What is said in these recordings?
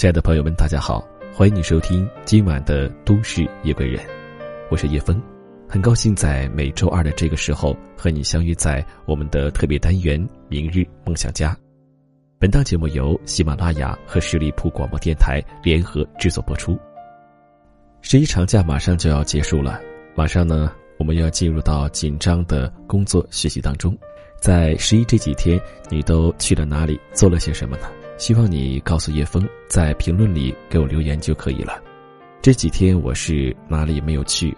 亲爱的朋友们，大家好，欢迎你收听今晚的《都市夜归人》，我是叶枫，很高兴在每周二的这个时候和你相遇在我们的特别单元《明日梦想家》。本档节目由喜马拉雅和十里铺广播电台联合制作播出。十一长假马上就要结束了，马上呢，我们要进入到紧张的工作学习当中。在十一这几天，你都去了哪里，做了些什么呢？希望你告诉叶峰，在评论里给我留言就可以了。这几天我是哪里没有去，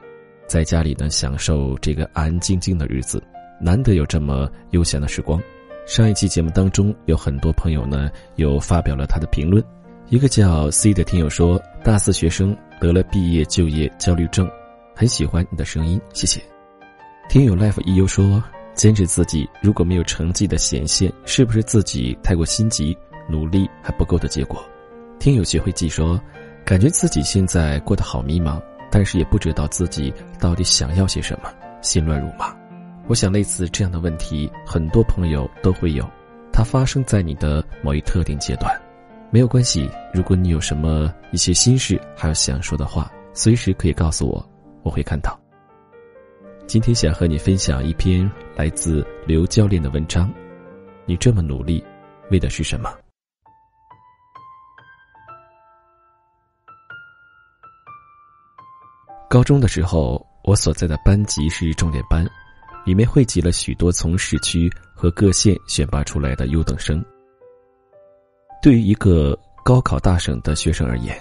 在家里呢享受这个安安静静的日子，难得有这么悠闲的时光。上一期节目当中，有很多朋友呢有发表了他的评论。一个叫 C 的听友说，大四学生得了毕业就业焦虑症，很喜欢你的声音，谢谢。听友 Life 一 U 说，坚持自己如果没有成绩的显现，是不是自己太过心急？努力还不够的结果，听友学会记说，感觉自己现在过得好迷茫，但是也不知道自己到底想要些什么，心乱如麻。我想类似这样的问题，很多朋友都会有，它发生在你的某一特定阶段，没有关系。如果你有什么一些心事还有想说的话，随时可以告诉我，我会看到。今天想和你分享一篇来自刘教练的文章，你这么努力，为的是什么？高中的时候，我所在的班级是重点班，里面汇集了许多从市区和各县选拔出来的优等生。对于一个高考大省的学生而言，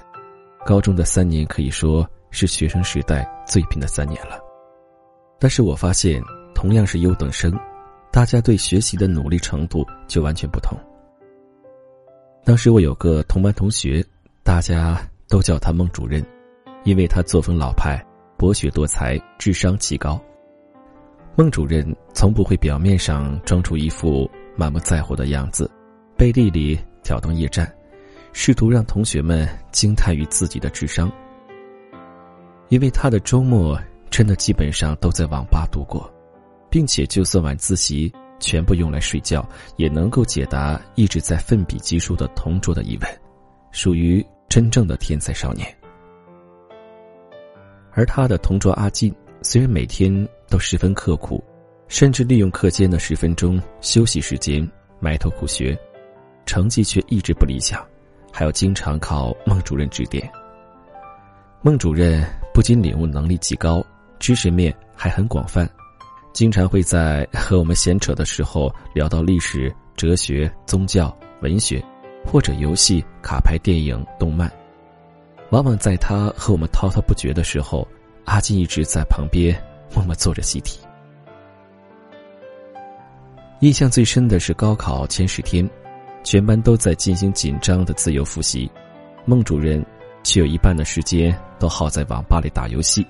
高中的三年可以说是学生时代最拼的三年了。但是我发现，同样是优等生，大家对学习的努力程度就完全不同。当时我有个同班同学，大家都叫他孟主任。因为他作风老派、博学多才、智商极高，孟主任从不会表面上装出一副满不在乎的样子，背地里挑灯夜战，试图让同学们惊叹于自己的智商。因为他的周末真的基本上都在网吧度过，并且就算晚自习全部用来睡觉，也能够解答一直在奋笔疾书的同桌的疑问，属于真正的天才少年。而他的同桌阿进，虽然每天都十分刻苦，甚至利用课间的十分钟休息时间埋头苦学，成绩却一直不理想，还要经常靠孟主任指点。孟主任不仅领悟能力极高，知识面还很广泛，经常会在和我们闲扯的时候聊到历史、哲学、宗教、文学，或者游戏、卡牌、电影、动漫。往往在他和我们滔滔不绝的时候，阿金一直在旁边默默做着习题。印象最深的是高考前十天，全班都在进行紧张的自由复习，孟主任却有一半的时间都耗在网吧里打游戏。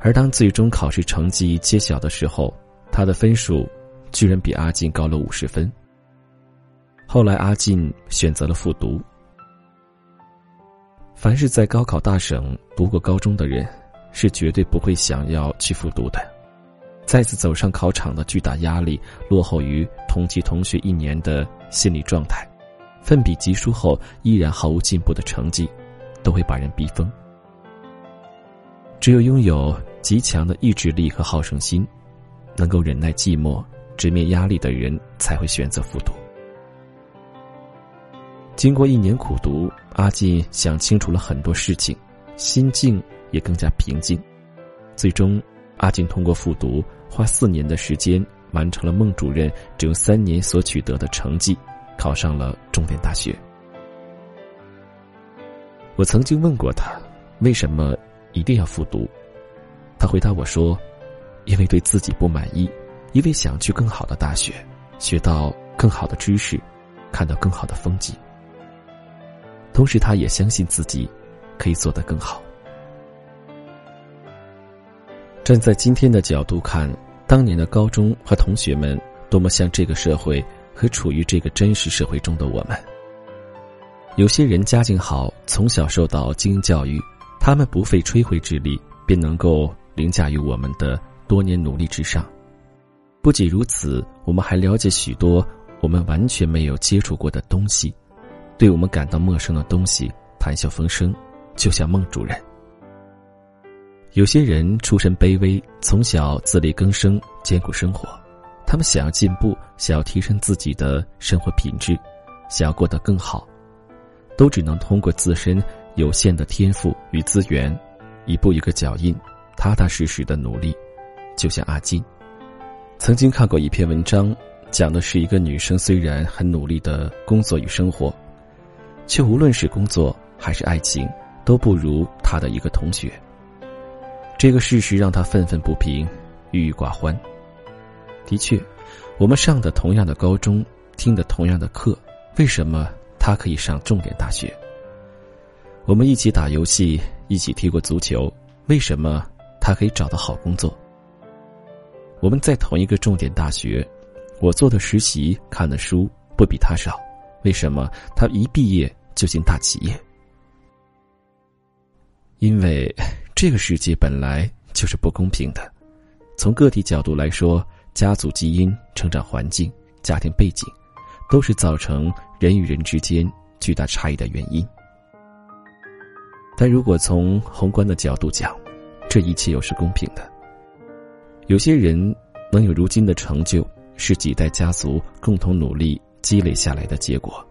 而当最终考试成绩揭晓的时候，他的分数居然比阿进高了五十分。后来阿进选择了复读。凡是在高考大省读过高中的人，是绝对不会想要去复读的。再次走上考场的巨大压力，落后于同级同学一年的心理状态，奋笔疾书后依然毫无进步的成绩，都会把人逼疯。只有拥有极强的意志力和好胜心，能够忍耐寂寞、直面压力的人，才会选择复读。经过一年苦读，阿进想清楚了很多事情，心境也更加平静。最终，阿进通过复读，花四年的时间完成了孟主任只用三年所取得的成绩，考上了重点大学。我曾经问过他，为什么一定要复读？他回答我说：“因为对自己不满意，因为想去更好的大学，学到更好的知识，看到更好的风景。”同时，他也相信自己可以做得更好。站在今天的角度看，当年的高中和同学们多么像这个社会和处于这个真实社会中的我们。有些人家境好，从小受到精英教育，他们不费吹灰之力便能够凌驾于我们的多年努力之上。不仅如此，我们还了解许多我们完全没有接触过的东西。对我们感到陌生的东西谈笑风生，就像梦主人。有些人出身卑微，从小自力更生，艰苦生活。他们想要进步，想要提升自己的生活品质，想要过得更好，都只能通过自身有限的天赋与资源，一步一个脚印，踏踏实实的努力。就像阿金，曾经看过一篇文章，讲的是一个女生虽然很努力的工作与生活，却无论是工作还是爱情，都不如他的一个同学。这个事实让他愤愤不平，郁郁寡欢。的确，我们上的同样的高中，听的同样的课，为什么他可以上重点大学？我们一起打游戏，一起踢过足球，为什么他可以找到好工作？我们在同一个重点大学，我做的实习、看的书不比他少，为什么他一毕业就进大企业？因为。这个世界本来就是不公平的，从个体角度来说，家族基因、成长环境、家庭背景，都是造成人与人之间巨大差异的原因。但如果从宏观的角度讲，这一切又是公平的。有些人能有如今的成就，是几代家族共同努力积累下来的结果。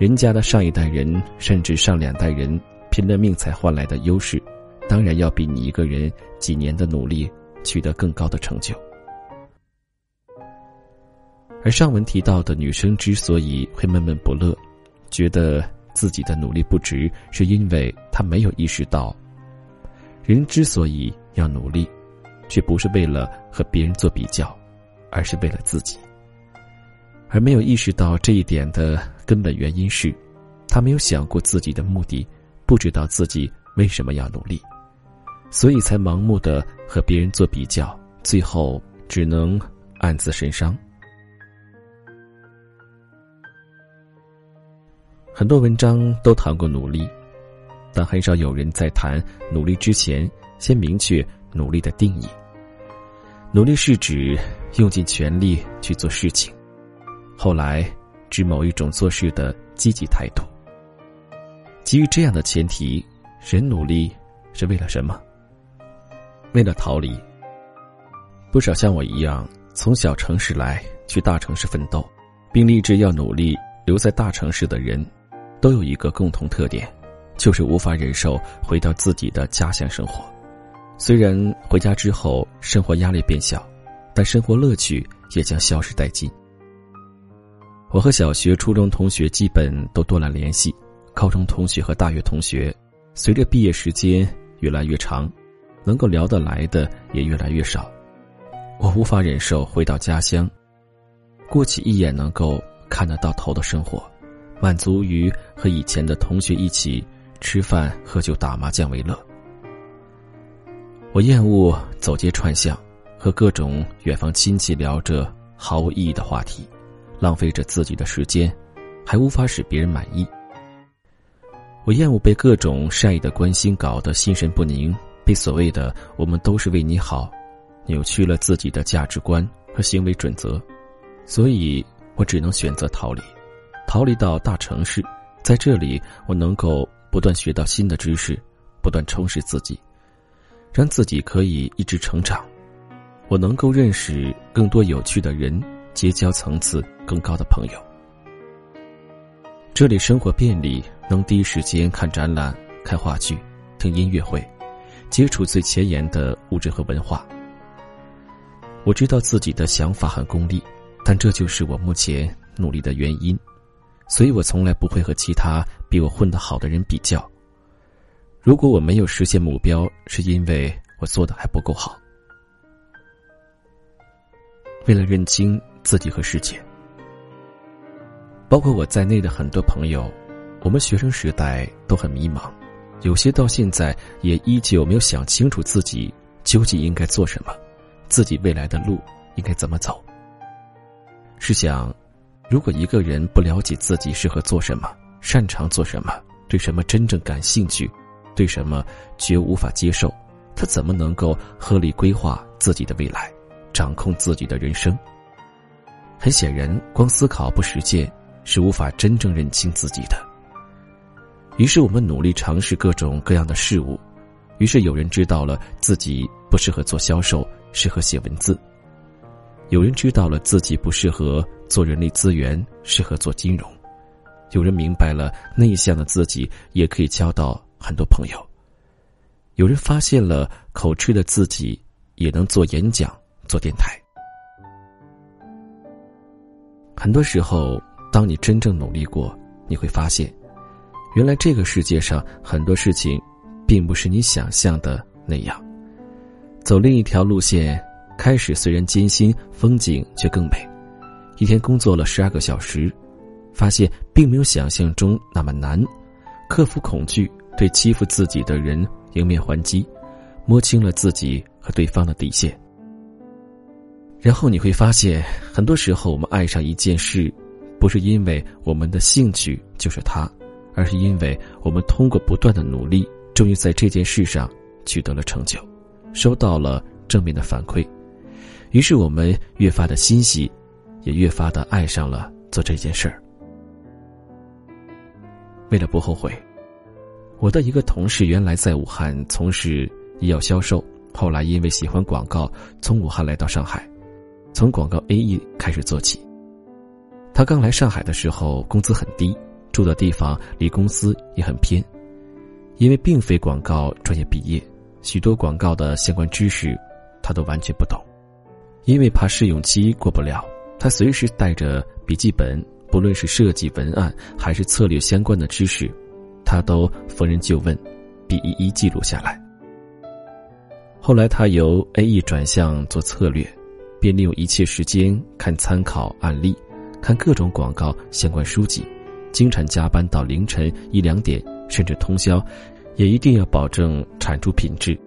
人家的上一代人，甚至上两代人拼了命才换来的优势。当然要比你一个人几年的努力取得更高的成就。而上文提到的女生之所以会闷闷不乐，觉得自己的努力不值，是因为她没有意识到，人之所以要努力，却不是为了和别人做比较，而是为了自己。而没有意识到这一点的根本原因是，他没有想过自己的目的，不知道自己为什么要努力。所以才盲目的和别人做比较，最后只能暗自神伤。很多文章都谈过努力，但很少有人在谈努力之前先明确努力的定义。努力是指用尽全力去做事情，后来指某一种做事的积极态度。基于这样的前提，人努力是为了什么？为了逃离，不少像我一样从小城市来去大城市奋斗，并立志要努力留在大城市的人，都有一个共同特点，就是无法忍受回到自己的家乡生活。虽然回家之后生活压力变小，但生活乐趣也将消失殆尽。我和小学、初中同学基本都断了联系，高中同学和大学同学，随着毕业时间越来越长。能够聊得来的也越来越少，我无法忍受回到家乡，过起一眼能够看得到头的生活，满足于和以前的同学一起吃饭、喝酒、打麻将为乐。我厌恶走街串巷，和各种远方亲戚聊着毫无意义的话题，浪费着自己的时间，还无法使别人满意。我厌恶被各种善意的关心搞得心神不宁。被所谓的“我们都是为你好”，扭曲了自己的价值观和行为准则，所以我只能选择逃离，逃离到大城市，在这里我能够不断学到新的知识，不断充实自己，让自己可以一直成长。我能够认识更多有趣的人，结交层次更高的朋友。这里生活便利，能第一时间看展览、看话剧、听音乐会。接触最前沿的物质和文化。我知道自己的想法很功利，但这就是我目前努力的原因，所以我从来不会和其他比我混得好的人比较。如果我没有实现目标，是因为我做的还不够好。为了认清自己和世界，包括我在内的很多朋友，我们学生时代都很迷茫。有些到现在也依旧没有想清楚自己究竟应该做什么，自己未来的路应该怎么走。试想，如果一个人不了解自己适合做什么、擅长做什么、对什么真正感兴趣、对什么绝无法接受，他怎么能够合理规划自己的未来，掌控自己的人生？很显然，光思考不实践，是无法真正认清自己的。于是我们努力尝试各种各样的事物，于是有人知道了自己不适合做销售，适合写文字；有人知道了自己不适合做人力资源，适合做金融；有人明白了内向的自己也可以交到很多朋友；有人发现了口吃的自己也能做演讲、做电台。很多时候，当你真正努力过，你会发现，原来这个世界上很多事情，并不是你想象的那样。走另一条路线，开始虽然艰辛，风景却更美。一天工作了十二个小时，发现并没有想象中那么难。克服恐惧，对欺负自己的人迎面还击，摸清了自己和对方的底线。然后你会发现，很多时候我们爱上一件事，不是因为我们的兴趣就是它，而是因为我们通过不断的努力，终于在这件事上取得了成就，收到了正面的反馈，于是我们越发的欣喜，也越发的爱上了做这件事儿。为了不后悔，我的一个同事原来在武汉从事医药销售，后来因为喜欢广告，从武汉来到上海。从广告 AE 开始做起。他刚来上海的时候，工资很低，住的地方离公司也很偏。因为并非广告专业毕业，许多广告的相关知识，他都完全不懂。因为怕试用期过不了，他随时带着笔记本，不论是设计文案还是策略相关的知识，他都逢人就问，并一一记录下来。后来他由 AE 转向做策略。便利用一切时间看参考案例，看各种广告相关书籍，经常加班到凌晨一两点，甚至通宵，也一定要保证产出品质。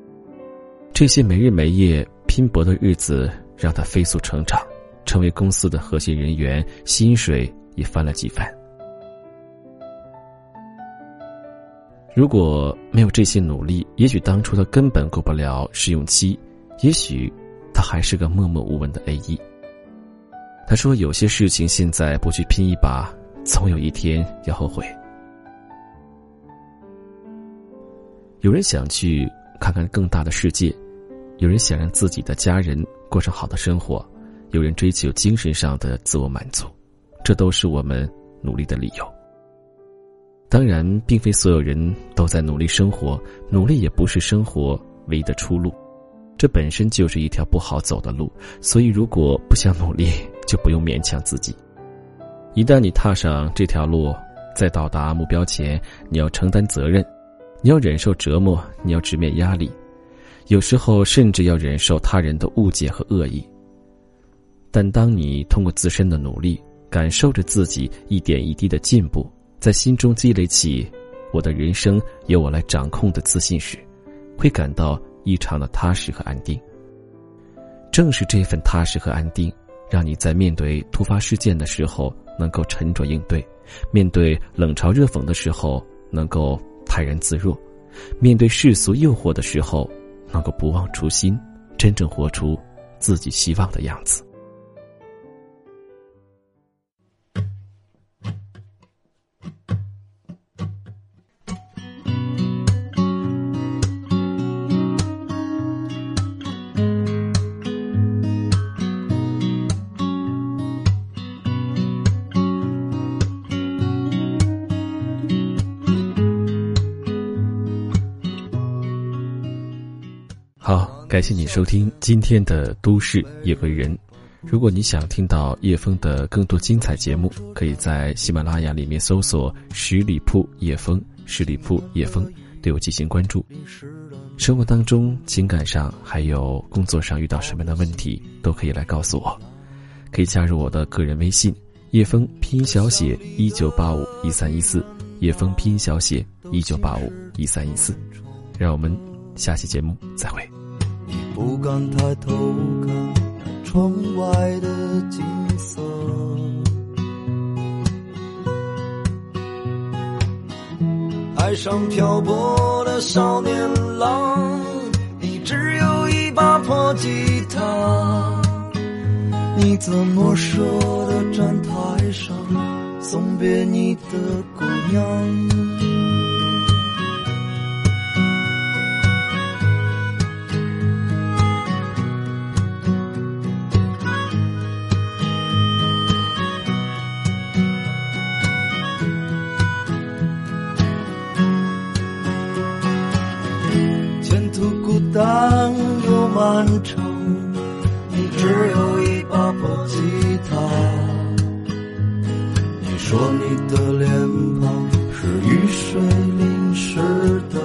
这些没日没夜拼搏的日子，让他飞速成长，成为公司的核心人员，薪水也翻了几番。如果没有这些努力，也许当初他根本过不了试用期，也许。他还是个默默无闻的 A E。他说：“有些事情现在不去拼一把，总有一天要后悔。”有人想去看看更大的世界，有人想让自己的家人过上好的生活，有人追求精神上的自我满足，这都是我们努力的理由。当然，并非所有人都在努力生活，努力也不是生活唯一的出路。这本身就是一条不好走的路，所以如果不想努力，就不用勉强自己。一旦你踏上这条路，在到达目标前，你要承担责任，你要忍受折磨，你要直面压力，有时候甚至要忍受他人的误解和恶意。但当你通过自身的努力，感受着自己一点一滴的进步，在心中积累起“我的人生由我来掌控”的自信时，会感到。异常的踏实和安定。正是这份踏实和安定，让你在面对突发事件的时候能够沉着应对，面对冷嘲热讽的时候能够泰然自若，面对世俗诱惑的时候能够不忘初心，真正活出自己希望的样子。感谢你收听今天的《都市夜归人》。如果你想听到叶枫的更多精彩节目，可以在喜马拉雅里面搜索“十里铺叶枫”，十里铺叶枫，对我进行关注。生活当中、情感上还有工作上遇到什么样的问题，都可以来告诉我。可以加入我的个人微信：叶枫拼音小写一九八五一三一四，叶枫拼音小写一九八五一三一四。让我们下期节目再会。不敢抬头看窗外的景色，海上漂泊的少年郎，你只有一把破吉他，你怎么舍得站台上？送别你的姑娘。漫长，你只有一把破吉他。你说你的脸庞是雨水淋湿的，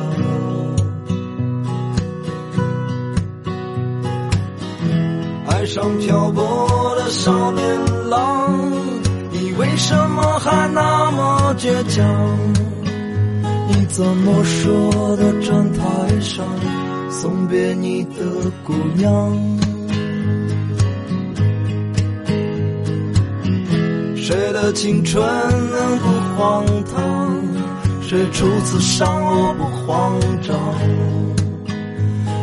爱上漂泊的少年郎，你为什么还那么倔强？你怎么舍得站台上送别你的姑娘？谁的青春能不荒唐？谁初次伤我不慌张？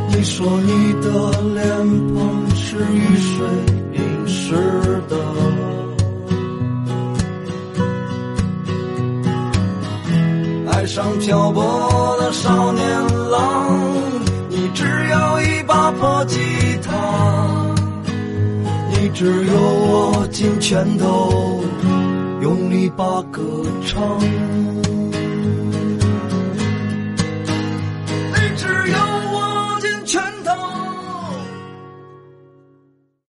你说你的脸庞是雨水淋湿的。爱上漂泊的少年郎，打破吉他，你只有握紧拳头，用力把歌唱。